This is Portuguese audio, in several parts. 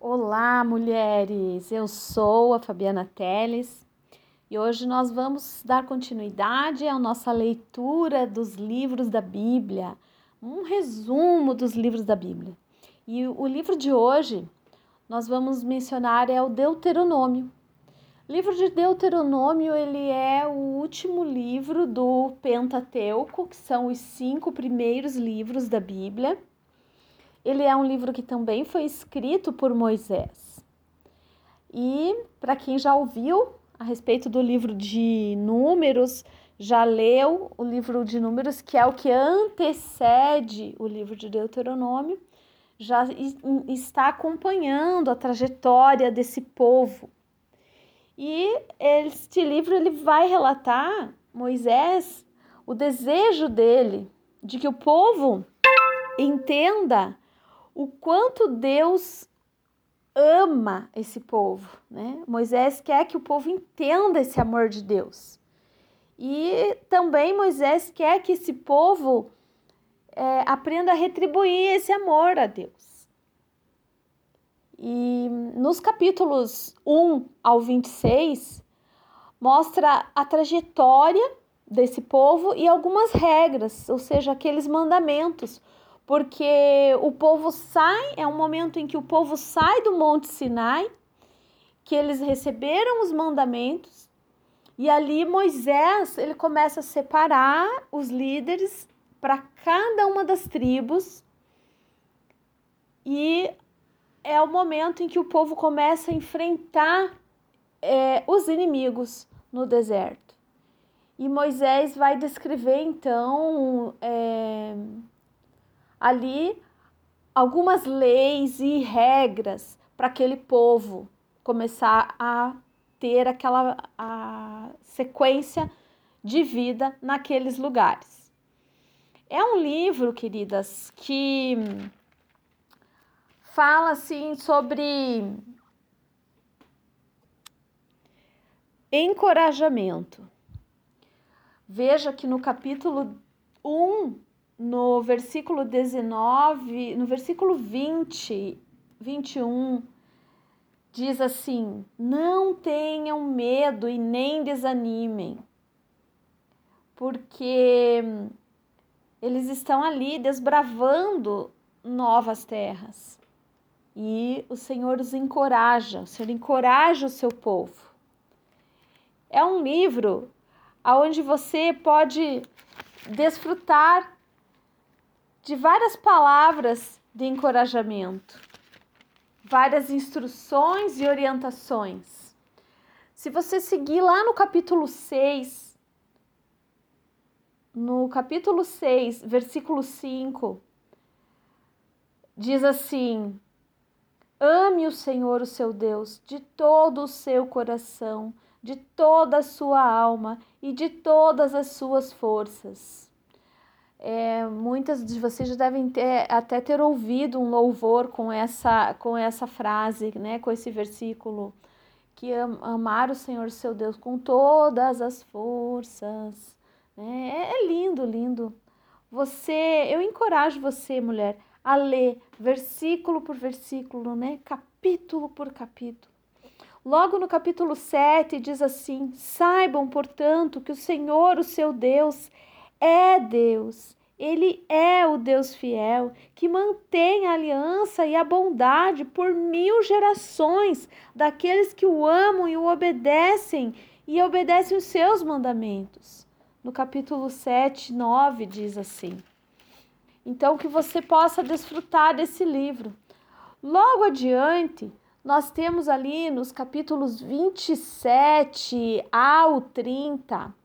Olá, mulheres! Eu sou a Fabiana Teles e hoje nós vamos dar continuidade à nossa leitura dos livros da Bíblia, um resumo dos livros da Bíblia. E o livro de hoje nós vamos mencionar é o Deuteronômio. O livro de Deuteronômio ele é o último livro do Pentateuco, que são os cinco primeiros livros da Bíblia. Ele é um livro que também foi escrito por Moisés. E para quem já ouviu a respeito do livro de Números, já leu o livro de Números, que é o que antecede o livro de Deuteronômio, já está acompanhando a trajetória desse povo. E este livro ele vai relatar Moisés o desejo dele de que o povo entenda o quanto Deus ama esse povo, né? Moisés quer que o povo entenda esse amor de Deus. E também Moisés quer que esse povo é, aprenda a retribuir esse amor a Deus. E nos capítulos 1 ao 26, mostra a trajetória desse povo e algumas regras, ou seja, aqueles mandamentos, porque o povo sai, é um momento em que o povo sai do Monte Sinai, que eles receberam os mandamentos, e ali Moisés, ele começa a separar os líderes para cada uma das tribos. E é o momento em que o povo começa a enfrentar é, os inimigos no deserto. E Moisés vai descrever então é, ali algumas leis e regras para aquele povo começar a ter aquela a sequência de vida naqueles lugares. É um livro, queridas, que fala assim sobre encorajamento. Veja que no capítulo 1 no versículo 19, no versículo 20, 21, diz assim: Não tenham medo e nem desanimem, porque eles estão ali desbravando novas terras. E o Senhor os encoraja, o Senhor encoraja o seu povo. É um livro onde você pode desfrutar de várias palavras de encorajamento, várias instruções e orientações. Se você seguir lá no capítulo 6, no capítulo 6, versículo 5, diz assim: Ame o Senhor, o seu Deus, de todo o seu coração, de toda a sua alma e de todas as suas forças é, muitas de vocês já devem ter, até ter ouvido um louvor com essa, com essa frase, né, com esse versículo, que amar o Senhor seu Deus com todas as forças. Né? É, é lindo, lindo. Você, eu encorajo você, mulher, a ler versículo por versículo, né, capítulo por capítulo. Logo no capítulo 7 diz assim: Saibam, portanto, que o Senhor, o seu Deus, é Deus. Ele é o Deus fiel que mantém a aliança e a bondade por mil gerações daqueles que o amam e o obedecem e obedecem os seus mandamentos. No capítulo 7, 9 diz assim. Então, que você possa desfrutar desse livro. Logo adiante, nós temos ali nos capítulos 27 ao 30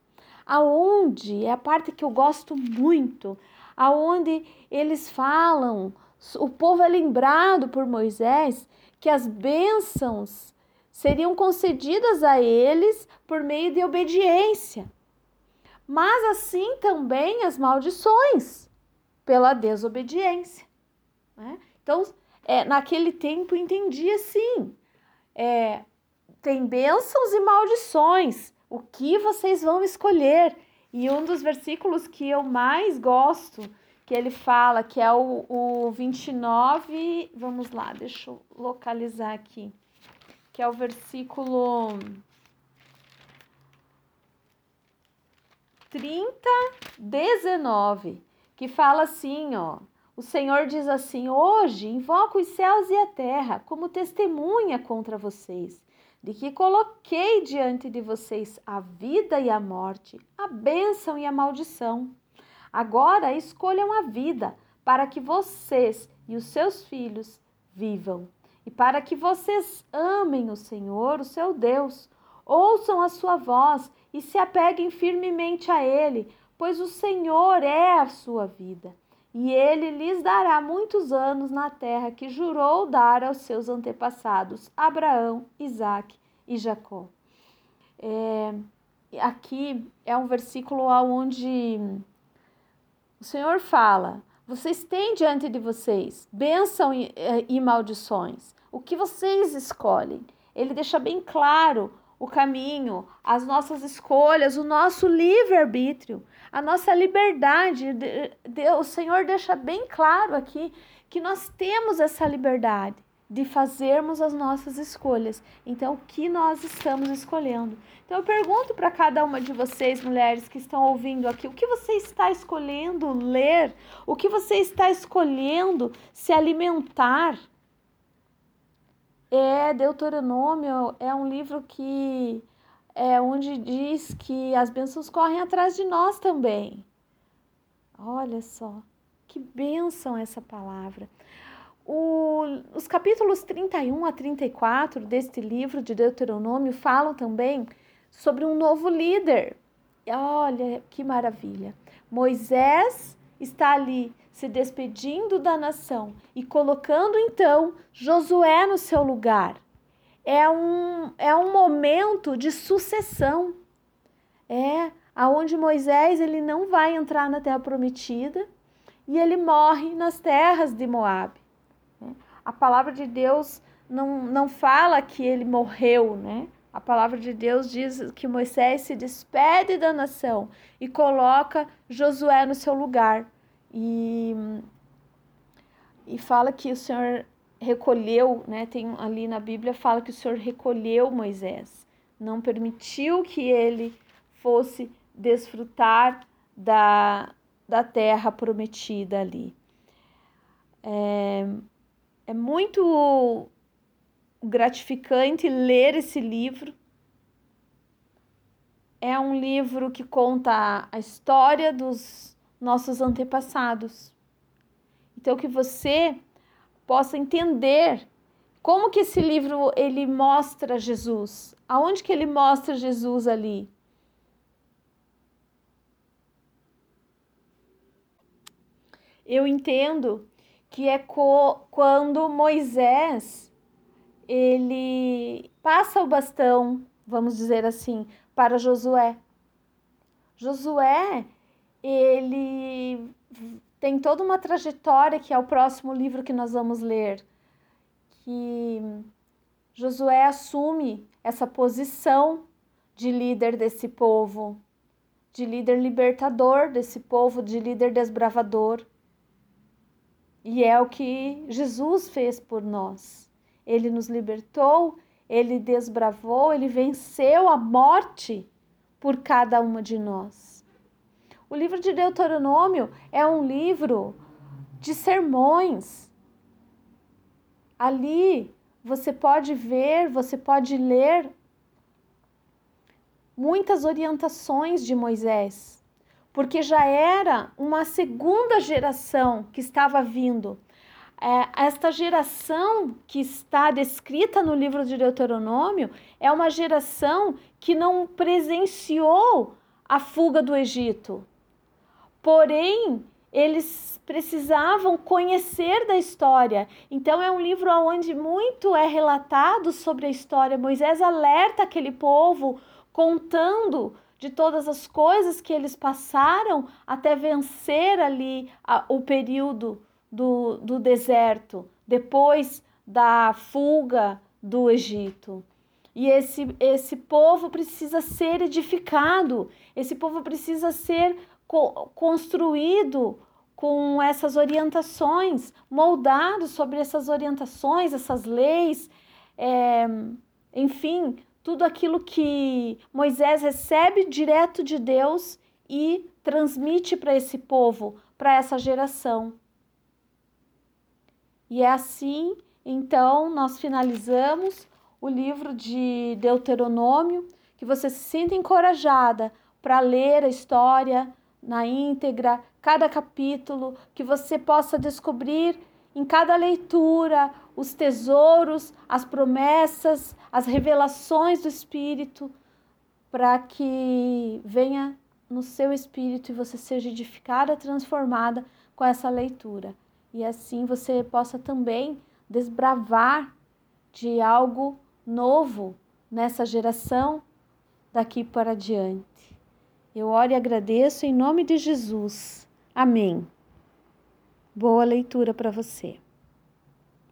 aonde é a parte que eu gosto muito, aonde eles falam, o povo é lembrado por Moisés que as bênçãos seriam concedidas a eles por meio de obediência, mas assim também as maldições pela desobediência. Né? Então, é, naquele tempo entendia assim: é, tem bênçãos e maldições o que vocês vão escolher. E um dos versículos que eu mais gosto, que ele fala, que é o, o 29, vamos lá, deixa eu localizar aqui, que é o versículo 30, 19, que fala assim, ó. O Senhor diz assim: Hoje invoco os céus e a terra como testemunha contra vocês, de que coloquei diante de vocês a vida e a morte, a bênção e a maldição. Agora escolham a vida, para que vocês e os seus filhos vivam, e para que vocês amem o Senhor, o seu Deus, ouçam a sua voz e se apeguem firmemente a Ele, pois o Senhor é a sua vida. E ele lhes dará muitos anos na terra que jurou dar aos seus antepassados, Abraão, Isaque e Jacó. É, aqui é um versículo onde o Senhor fala: vocês têm diante de vocês bênção e, eh, e maldições. O que vocês escolhem? Ele deixa bem claro o caminho, as nossas escolhas, o nosso livre-arbítrio, a nossa liberdade. O Senhor deixa bem claro aqui que nós temos essa liberdade de fazermos as nossas escolhas. Então, o que nós estamos escolhendo? Então, eu pergunto para cada uma de vocês, mulheres que estão ouvindo aqui, o que você está escolhendo ler? O que você está escolhendo se alimentar? É Deuteronômio é um livro que é onde diz que as bênçãos correm atrás de nós também. Olha só, que bênção essa palavra. O, os capítulos 31 a 34 deste livro de Deuteronômio falam também sobre um novo líder. Olha que maravilha! Moisés está ali se despedindo da nação e colocando então Josué no seu lugar. É um, é um momento de sucessão. É aonde Moisés ele não vai entrar na terra prometida e ele morre nas terras de Moabe a palavra de Deus não, não fala que ele morreu, né? A palavra de Deus diz que Moisés se despede da nação e coloca Josué no seu lugar. E, e fala que o Senhor recolheu, né? Tem ali na Bíblia fala que o Senhor recolheu Moisés, não permitiu que ele fosse desfrutar da, da terra prometida ali. É, é muito gratificante ler esse livro. É um livro que conta a história dos nossos antepassados. Então que você possa entender como que esse livro ele mostra Jesus, aonde que ele mostra Jesus ali. Eu entendo que é quando Moisés ele passa o bastão, vamos dizer assim, para Josué. Josué, ele tem toda uma trajetória que é o próximo livro que nós vamos ler, que Josué assume essa posição de líder desse povo, de líder libertador desse povo, de líder desbravador. E é o que Jesus fez por nós. Ele nos libertou, ele desbravou, ele venceu a morte por cada uma de nós. O livro de Deuteronômio é um livro de sermões. Ali você pode ver, você pode ler muitas orientações de Moisés porque já era uma segunda geração que estava vindo. É, esta geração que está descrita no livro de Deuteronômio é uma geração que não presenciou a fuga do Egito. Porém, eles precisavam conhecer da história. Então é um livro onde muito é relatado sobre a história. Moisés alerta aquele povo contando de todas as coisas que eles passaram até vencer ali a, o período do, do deserto, depois da fuga do Egito. E esse, esse povo precisa ser edificado, esse povo precisa ser co construído com essas orientações, moldados sobre essas orientações, essas leis, é, enfim, tudo aquilo que Moisés recebe direto de Deus e transmite para esse povo, para essa geração. E é assim, então, nós finalizamos o livro de Deuteronômio, que você se sinta encorajada para ler a história na íntegra, cada capítulo, que você possa descobrir em cada leitura os tesouros, as promessas, as revelações do Espírito, para que venha no seu espírito e você seja edificada, transformada com essa leitura. E assim você possa também desbravar de algo novo nessa geração daqui para diante. Eu oro e agradeço em nome de Jesus. Amém. Boa leitura para você.